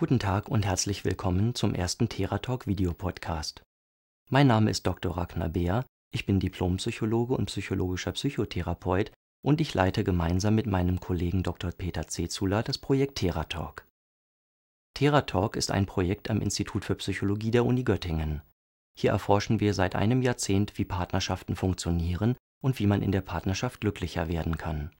Guten Tag und herzlich willkommen zum ersten Theratalk Videopodcast. Mein Name ist Dr. Ragnar Beer, ich bin Diplompsychologe und psychologischer Psychotherapeut und ich leite gemeinsam mit meinem Kollegen Dr. Peter Zezula das Projekt Theratalk. Theratalk ist ein Projekt am Institut für Psychologie der Uni Göttingen. Hier erforschen wir seit einem Jahrzehnt, wie Partnerschaften funktionieren und wie man in der Partnerschaft glücklicher werden kann.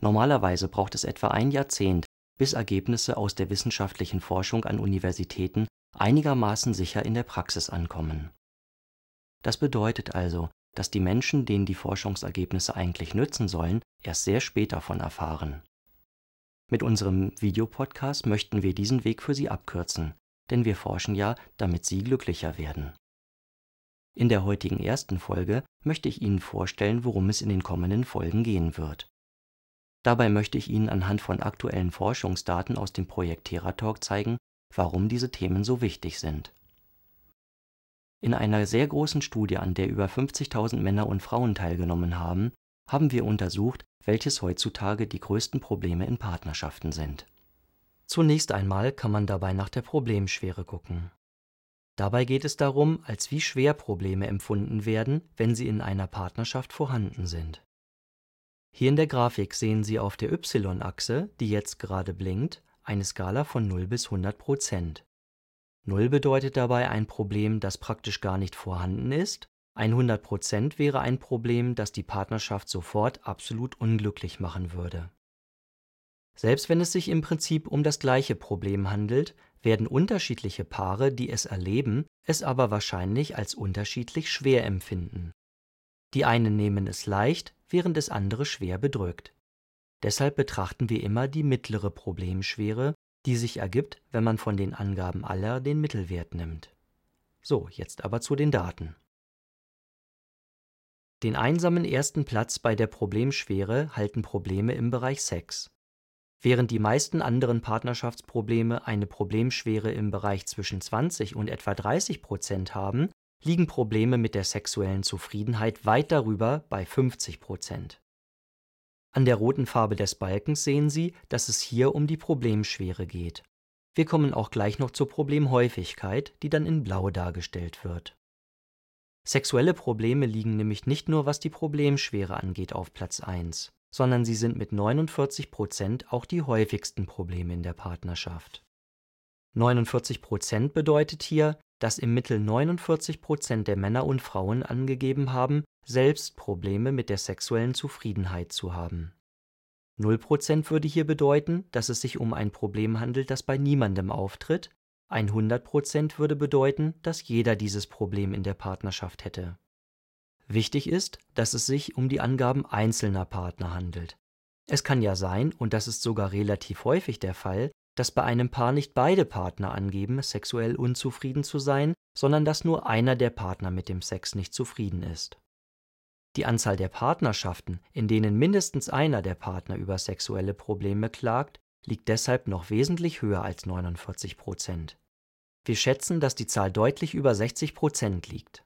Normalerweise braucht es etwa ein Jahrzehnt, bis Ergebnisse aus der wissenschaftlichen Forschung an Universitäten einigermaßen sicher in der Praxis ankommen. Das bedeutet also, dass die Menschen, denen die Forschungsergebnisse eigentlich nützen sollen, erst sehr spät davon erfahren. Mit unserem Videopodcast möchten wir diesen Weg für Sie abkürzen, denn wir forschen ja, damit Sie glücklicher werden. In der heutigen ersten Folge möchte ich Ihnen vorstellen, worum es in den kommenden Folgen gehen wird. Dabei möchte ich Ihnen anhand von aktuellen Forschungsdaten aus dem Projekt TheraTalk zeigen, warum diese Themen so wichtig sind. In einer sehr großen Studie, an der über 50.000 Männer und Frauen teilgenommen haben, haben wir untersucht, welches heutzutage die größten Probleme in Partnerschaften sind. Zunächst einmal kann man dabei nach der Problemschwere gucken. Dabei geht es darum, als wie schwer Probleme empfunden werden, wenn sie in einer Partnerschaft vorhanden sind. Hier in der Grafik sehen Sie auf der y-Achse, die jetzt gerade blinkt, eine Skala von 0 bis 100 Prozent. 0 bedeutet dabei ein Problem, das praktisch gar nicht vorhanden ist, 100 Prozent wäre ein Problem, das die Partnerschaft sofort absolut unglücklich machen würde. Selbst wenn es sich im Prinzip um das gleiche Problem handelt, werden unterschiedliche Paare, die es erleben, es aber wahrscheinlich als unterschiedlich schwer empfinden. Die einen nehmen es leicht, während es andere schwer bedrückt. Deshalb betrachten wir immer die mittlere Problemschwere, die sich ergibt, wenn man von den Angaben aller den Mittelwert nimmt. So, jetzt aber zu den Daten. Den einsamen ersten Platz bei der Problemschwere halten Probleme im Bereich Sex. Während die meisten anderen Partnerschaftsprobleme eine Problemschwere im Bereich zwischen 20 und etwa 30 Prozent haben, liegen Probleme mit der sexuellen Zufriedenheit weit darüber bei 50 Prozent. An der roten Farbe des Balkens sehen Sie, dass es hier um die Problemschwere geht. Wir kommen auch gleich noch zur Problemhäufigkeit, die dann in Blau dargestellt wird. Sexuelle Probleme liegen nämlich nicht nur was die Problemschwere angeht auf Platz 1, sondern sie sind mit 49 Prozent auch die häufigsten Probleme in der Partnerschaft. 49 Prozent bedeutet hier, dass im Mittel 49 Prozent der Männer und Frauen angegeben haben, selbst Probleme mit der sexuellen Zufriedenheit zu haben. 0 Prozent würde hier bedeuten, dass es sich um ein Problem handelt, das bei niemandem auftritt, 100 Prozent würde bedeuten, dass jeder dieses Problem in der Partnerschaft hätte. Wichtig ist, dass es sich um die Angaben einzelner Partner handelt. Es kann ja sein, und das ist sogar relativ häufig der Fall, dass bei einem Paar nicht beide Partner angeben, sexuell unzufrieden zu sein, sondern dass nur einer der Partner mit dem Sex nicht zufrieden ist. Die Anzahl der Partnerschaften, in denen mindestens einer der Partner über sexuelle Probleme klagt, liegt deshalb noch wesentlich höher als 49 Prozent. Wir schätzen, dass die Zahl deutlich über 60 Prozent liegt.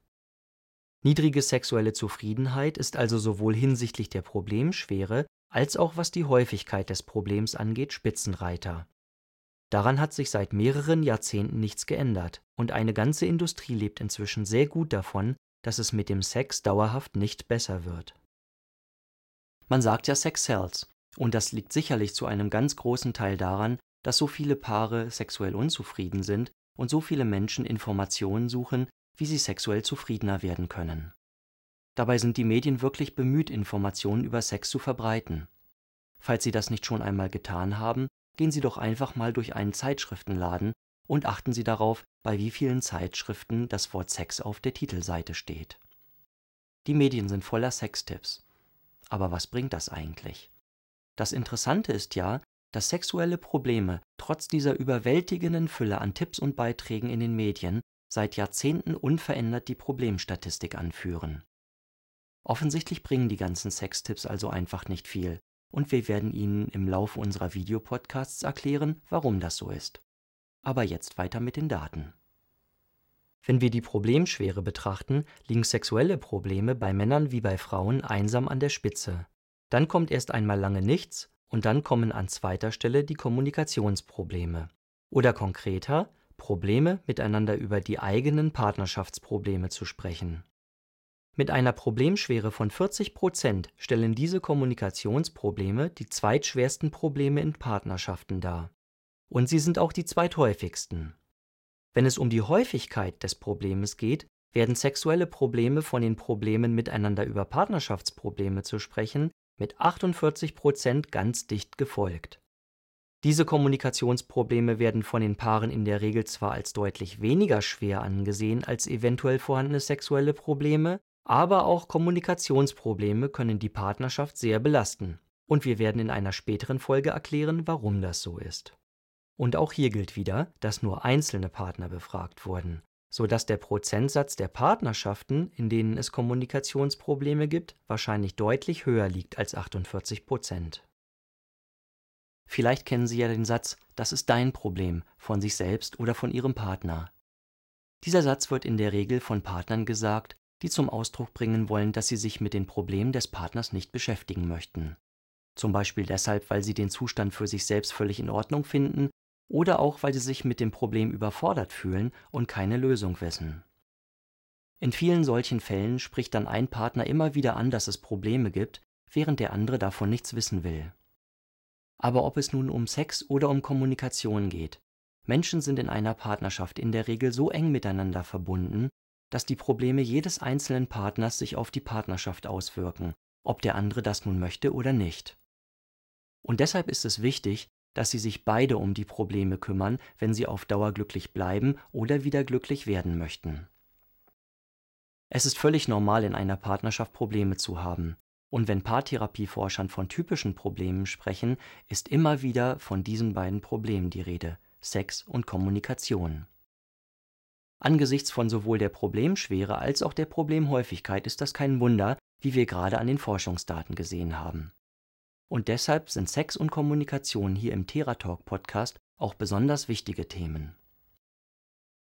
Niedrige sexuelle Zufriedenheit ist also sowohl hinsichtlich der Problemschwere als auch was die Häufigkeit des Problems angeht Spitzenreiter. Daran hat sich seit mehreren Jahrzehnten nichts geändert, und eine ganze Industrie lebt inzwischen sehr gut davon, dass es mit dem Sex dauerhaft nicht besser wird. Man sagt ja Sex sells, und das liegt sicherlich zu einem ganz großen Teil daran, dass so viele Paare sexuell unzufrieden sind und so viele Menschen Informationen suchen, wie sie sexuell zufriedener werden können. Dabei sind die Medien wirklich bemüht, Informationen über Sex zu verbreiten. Falls Sie das nicht schon einmal getan haben, gehen Sie doch einfach mal durch einen Zeitschriftenladen und achten Sie darauf, bei wie vielen Zeitschriften das Wort Sex auf der Titelseite steht. Die Medien sind voller Sextipps. Aber was bringt das eigentlich? Das Interessante ist ja, dass sexuelle Probleme trotz dieser überwältigenden Fülle an Tipps und Beiträgen in den Medien seit Jahrzehnten unverändert die Problemstatistik anführen. Offensichtlich bringen die ganzen Sextipps also einfach nicht viel, und wir werden Ihnen im Laufe unserer Videopodcasts erklären, warum das so ist. Aber jetzt weiter mit den Daten. Wenn wir die Problemschwere betrachten, liegen sexuelle Probleme bei Männern wie bei Frauen einsam an der Spitze. Dann kommt erst einmal lange nichts und dann kommen an zweiter Stelle die Kommunikationsprobleme. Oder konkreter, Probleme miteinander über die eigenen Partnerschaftsprobleme zu sprechen. Mit einer Problemschwere von 40 Prozent stellen diese Kommunikationsprobleme die zweitschwersten Probleme in Partnerschaften dar. Und sie sind auch die zweithäufigsten. Wenn es um die Häufigkeit des Problems geht, werden sexuelle Probleme von den Problemen miteinander über Partnerschaftsprobleme zu sprechen mit 48 Prozent ganz dicht gefolgt. Diese Kommunikationsprobleme werden von den Paaren in der Regel zwar als deutlich weniger schwer angesehen als eventuell vorhandene sexuelle Probleme, aber auch Kommunikationsprobleme können die Partnerschaft sehr belasten, und wir werden in einer späteren Folge erklären, warum das so ist. Und auch hier gilt wieder, dass nur einzelne Partner befragt wurden, so dass der Prozentsatz der Partnerschaften, in denen es Kommunikationsprobleme gibt, wahrscheinlich deutlich höher liegt als 48 Prozent. Vielleicht kennen Sie ja den Satz, das ist dein Problem, von sich selbst oder von Ihrem Partner. Dieser Satz wird in der Regel von Partnern gesagt, die zum Ausdruck bringen wollen, dass sie sich mit den Problemen des Partners nicht beschäftigen möchten. Zum Beispiel deshalb, weil sie den Zustand für sich selbst völlig in Ordnung finden oder auch, weil sie sich mit dem Problem überfordert fühlen und keine Lösung wissen. In vielen solchen Fällen spricht dann ein Partner immer wieder an, dass es Probleme gibt, während der andere davon nichts wissen will. Aber ob es nun um Sex oder um Kommunikation geht, Menschen sind in einer Partnerschaft in der Regel so eng miteinander verbunden, dass die Probleme jedes einzelnen Partners sich auf die Partnerschaft auswirken, ob der andere das nun möchte oder nicht. Und deshalb ist es wichtig, dass sie sich beide um die Probleme kümmern, wenn sie auf Dauer glücklich bleiben oder wieder glücklich werden möchten. Es ist völlig normal, in einer Partnerschaft Probleme zu haben, und wenn Paartherapieforschern von typischen Problemen sprechen, ist immer wieder von diesen beiden Problemen die Rede Sex und Kommunikation. Angesichts von sowohl der Problemschwere als auch der Problemhäufigkeit ist das kein Wunder, wie wir gerade an den Forschungsdaten gesehen haben. Und deshalb sind Sex und Kommunikation hier im Theratalk Podcast auch besonders wichtige Themen.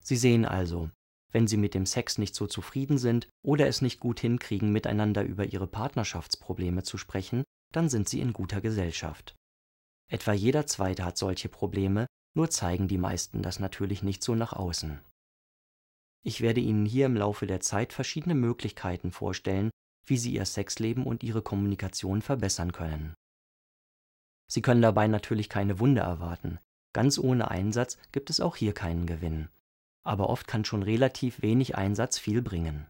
Sie sehen also, wenn Sie mit dem Sex nicht so zufrieden sind oder es nicht gut hinkriegen, miteinander über Ihre Partnerschaftsprobleme zu sprechen, dann sind Sie in guter Gesellschaft. Etwa jeder Zweite hat solche Probleme, nur zeigen die meisten das natürlich nicht so nach außen. Ich werde Ihnen hier im Laufe der Zeit verschiedene Möglichkeiten vorstellen, wie Sie Ihr Sexleben und Ihre Kommunikation verbessern können. Sie können dabei natürlich keine Wunder erwarten. Ganz ohne Einsatz gibt es auch hier keinen Gewinn aber oft kann schon relativ wenig Einsatz viel bringen.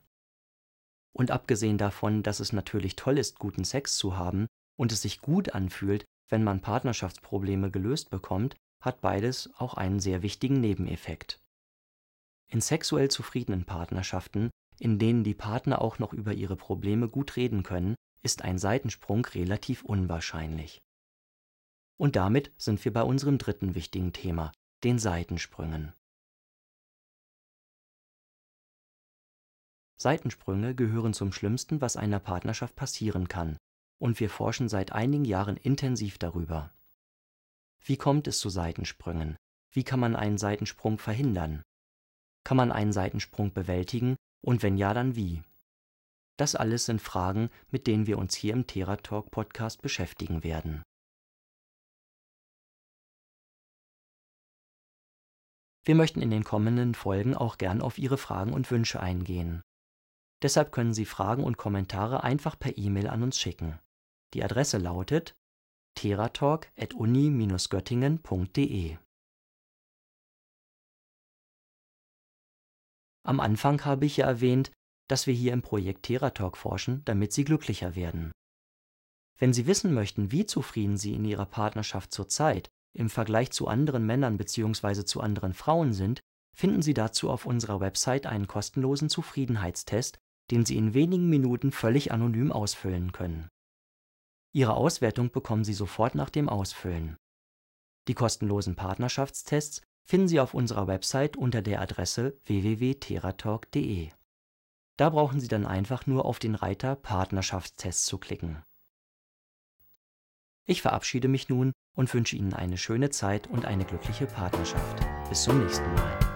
Und abgesehen davon, dass es natürlich toll ist, guten Sex zu haben und es sich gut anfühlt, wenn man Partnerschaftsprobleme gelöst bekommt, hat beides auch einen sehr wichtigen Nebeneffekt. In sexuell zufriedenen Partnerschaften, in denen die Partner auch noch über ihre Probleme gut reden können, ist ein Seitensprung relativ unwahrscheinlich. Und damit sind wir bei unserem dritten wichtigen Thema, den Seitensprüngen. Seitensprünge gehören zum Schlimmsten, was einer Partnerschaft passieren kann, und wir forschen seit einigen Jahren intensiv darüber. Wie kommt es zu Seitensprüngen? Wie kann man einen Seitensprung verhindern? Kann man einen Seitensprung bewältigen und wenn ja, dann wie? Das alles sind Fragen, mit denen wir uns hier im Theratalk Podcast beschäftigen werden. Wir möchten in den kommenden Folgen auch gern auf Ihre Fragen und Wünsche eingehen. Deshalb können Sie Fragen und Kommentare einfach per E-Mail an uns schicken. Die Adresse lautet teratalk.uni-göttingen.de. Am Anfang habe ich ja erwähnt, dass wir hier im Projekt Teratalk forschen, damit Sie glücklicher werden. Wenn Sie wissen möchten, wie zufrieden Sie in Ihrer Partnerschaft zurzeit im Vergleich zu anderen Männern bzw. zu anderen Frauen sind, finden Sie dazu auf unserer Website einen kostenlosen Zufriedenheitstest, den Sie in wenigen Minuten völlig anonym ausfüllen können. Ihre Auswertung bekommen Sie sofort nach dem Ausfüllen. Die kostenlosen Partnerschaftstests finden Sie auf unserer Website unter der Adresse www.teratalk.de. Da brauchen Sie dann einfach nur auf den Reiter Partnerschaftstests zu klicken. Ich verabschiede mich nun und wünsche Ihnen eine schöne Zeit und eine glückliche Partnerschaft. Bis zum nächsten Mal.